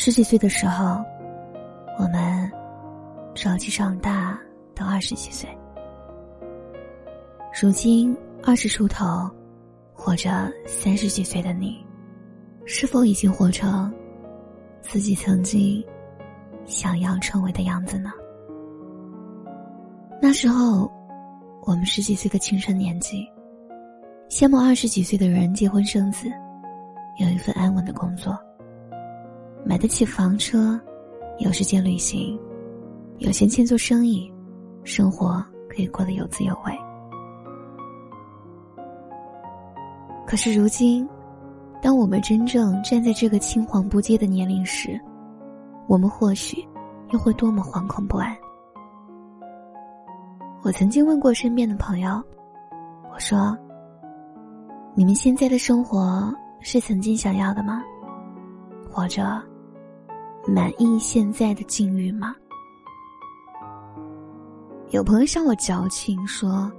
十几岁的时候，我们着急长大到二十几岁。如今二十出头，或者三十几岁的你，是否已经活成自己曾经想要成为的样子呢？那时候，我们十几岁的青春年纪，羡慕二十几岁的人结婚生子，有一份安稳的工作。买得起房车，有时间旅行，有闲钱做生意，生活可以过得有滋有味。可是如今，当我们真正站在这个青黄不接的年龄时，我们或许又会多么惶恐不安。我曾经问过身边的朋友，我说：“你们现在的生活是曾经想要的吗？”或者满意现在的境遇吗？有朋友向我矫情说：“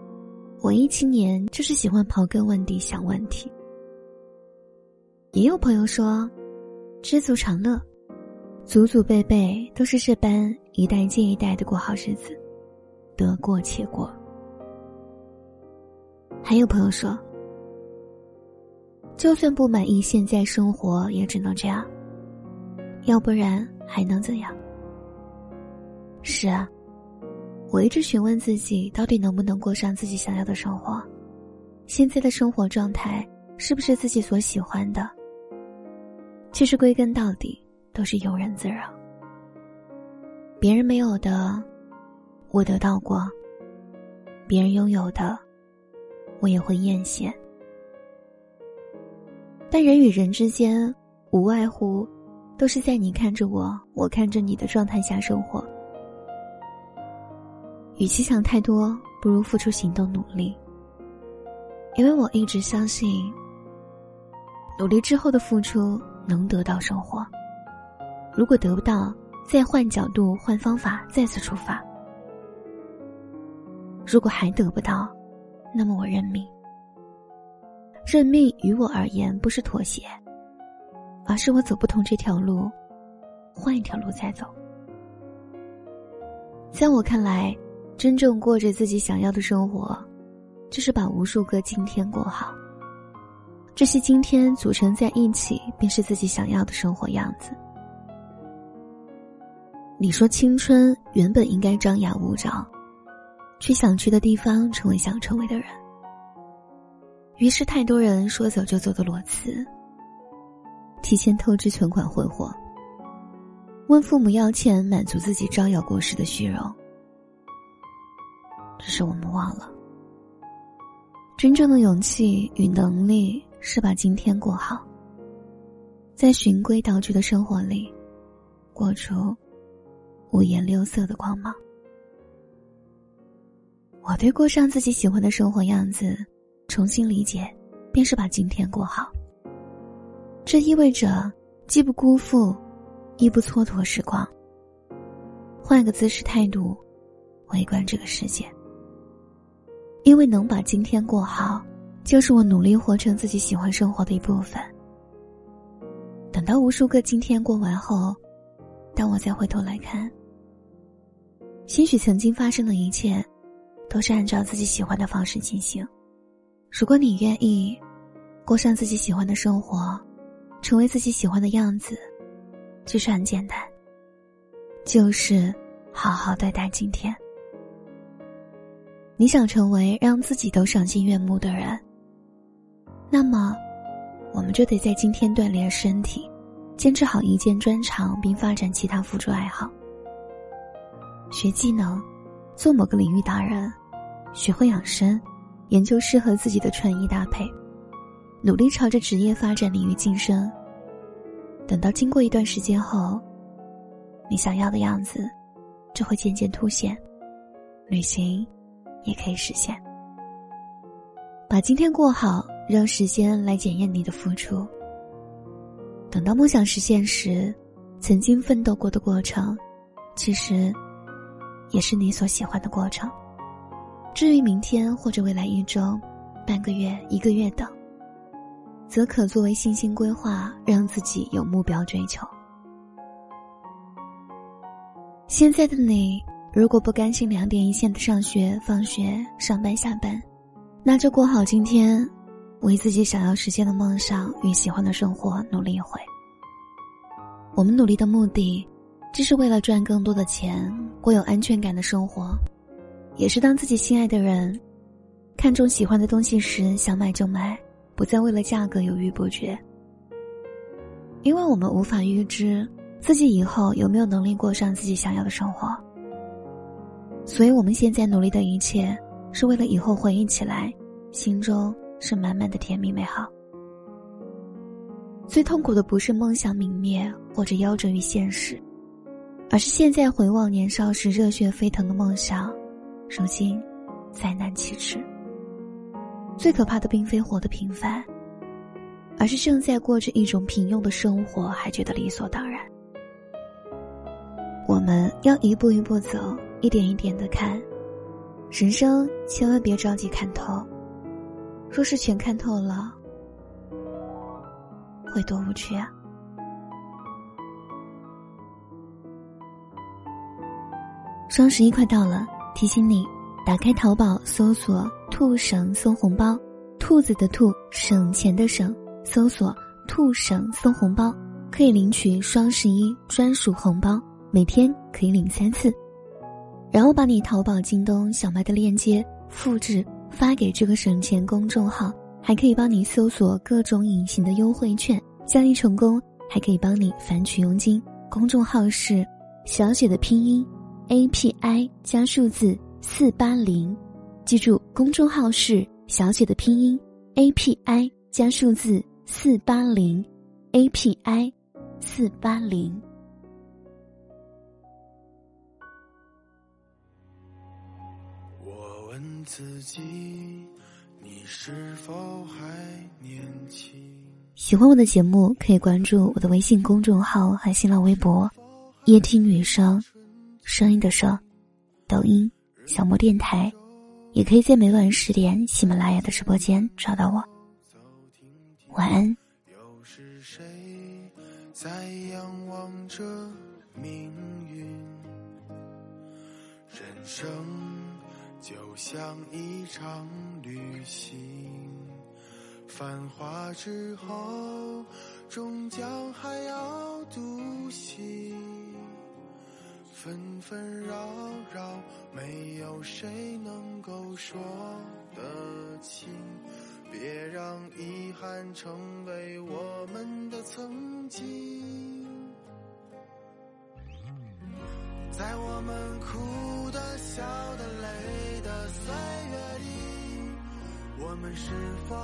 文艺青年就是喜欢刨根问底想问题。”也有朋友说：“知足常乐，祖祖辈辈都是这般一代接一代的过好日子，得过且过。”还有朋友说：“就算不满意现在生活，也只能这样。”要不然还能怎样？是啊，我一直询问自己，到底能不能过上自己想要的生活？现在的生活状态是不是自己所喜欢的？其实归根到底都是庸人自扰。别人没有的，我得到过；别人拥有的，我也会艳羡。但人与人之间，无外乎。都是在你看着我，我看着你的状态下生活。与其想太多，不如付出行动努力。因为我一直相信，努力之后的付出能得到收获。如果得不到，再换角度、换方法，再次出发。如果还得不到，那么我认命。认命于我而言，不是妥协。而是我走不通这条路，换一条路再走。在我看来，真正过着自己想要的生活，就是把无数个今天过好。这些今天组成在一起，便是自己想要的生活样子。你说青春原本应该张牙舞爪，去想去的地方，成为想成为的人。于是，太多人说走就走的裸辞。提前透支存款挥霍，问父母要钱满足自己招摇过市的虚荣。只是我们忘了，真正的勇气与能力是把今天过好，在循规蹈矩的生活里，过出五颜六色的光芒。我对过上自己喜欢的生活样子重新理解，便是把今天过好。这意味着，既不辜负，亦不蹉跎时光。换个姿势态度，围观这个世界。因为能把今天过好，就是我努力活成自己喜欢生活的一部分。等到无数个今天过完后，当我再回头来看，兴许曾经发生的一切，都是按照自己喜欢的方式进行。如果你愿意，过上自己喜欢的生活。成为自己喜欢的样子，其实很简单，就是好好对待今天。你想成为让自己都赏心悦目的人，那么，我们就得在今天锻炼身体，坚持好一件专长，并发展其他辅助爱好。学技能，做某个领域达人，学会养生，研究适合自己的穿衣搭配，努力朝着职业发展领域晋升。等到经过一段时间后，你想要的样子就会渐渐凸显，旅行也可以实现。把今天过好，让时间来检验你的付出。等到梦想实现时，曾经奋斗过的过程，其实也是你所喜欢的过程。至于明天或者未来一周、半个月、一个月等。则可作为信心规划，让自己有目标追求。现在的你，如果不甘心两点一线的上学、放学、上班、下班，那就过好今天，为自己想要实现的梦想与喜欢的生活努力一回。我们努力的目的，既是为了赚更多的钱，过有安全感的生活，也是当自己心爱的人看中喜欢的东西时，想买就买。不再为了价格犹豫不决，因为我们无法预知自己以后有没有能力过上自己想要的生活，所以我们现在努力的一切是为了以后回忆起来，心中是满满的甜蜜美好。最痛苦的不是梦想泯灭或者夭折于现实，而是现在回望年少时热血沸腾的梦想，如今再难启齿。最可怕的并非活得平凡，而是正在过着一种平庸的生活，还觉得理所当然。我们要一步一步走，一点一点的看，人生千万别着急看透。若是全看透了，会多无趣啊！双十一快到了，提醒你。打开淘宝，搜索“兔省送红包”，兔子的兔，省钱的省，搜索“兔省送红包”，可以领取双十一专属红包，每天可以领三次。然后把你淘宝、京东、小卖的链接复制发给这个省钱公众号，还可以帮你搜索各种隐形的优惠券，交易成功还可以帮你返取佣金。公众号是小写的拼音，A P I 加数字。四八零，记住，公众号是小写的拼音，A P I 加数字四八零，A P I 四八零。我问自己，你是否还年轻？喜欢我的节目，可以关注我的微信公众号和新浪微博“夜听女生”，声音的声，抖音。小莫电台，也可以在每晚十点喜马拉雅的直播间找到我。晚安。又是谁在仰望着命运？人生就像一场旅行，繁华之后，终将还要纷纷扰扰，没有谁能够说得清。别让遗憾成为我们的曾经。在我们哭的、笑的、累的岁月里，我们是否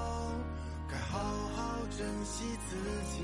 该好好珍惜自己？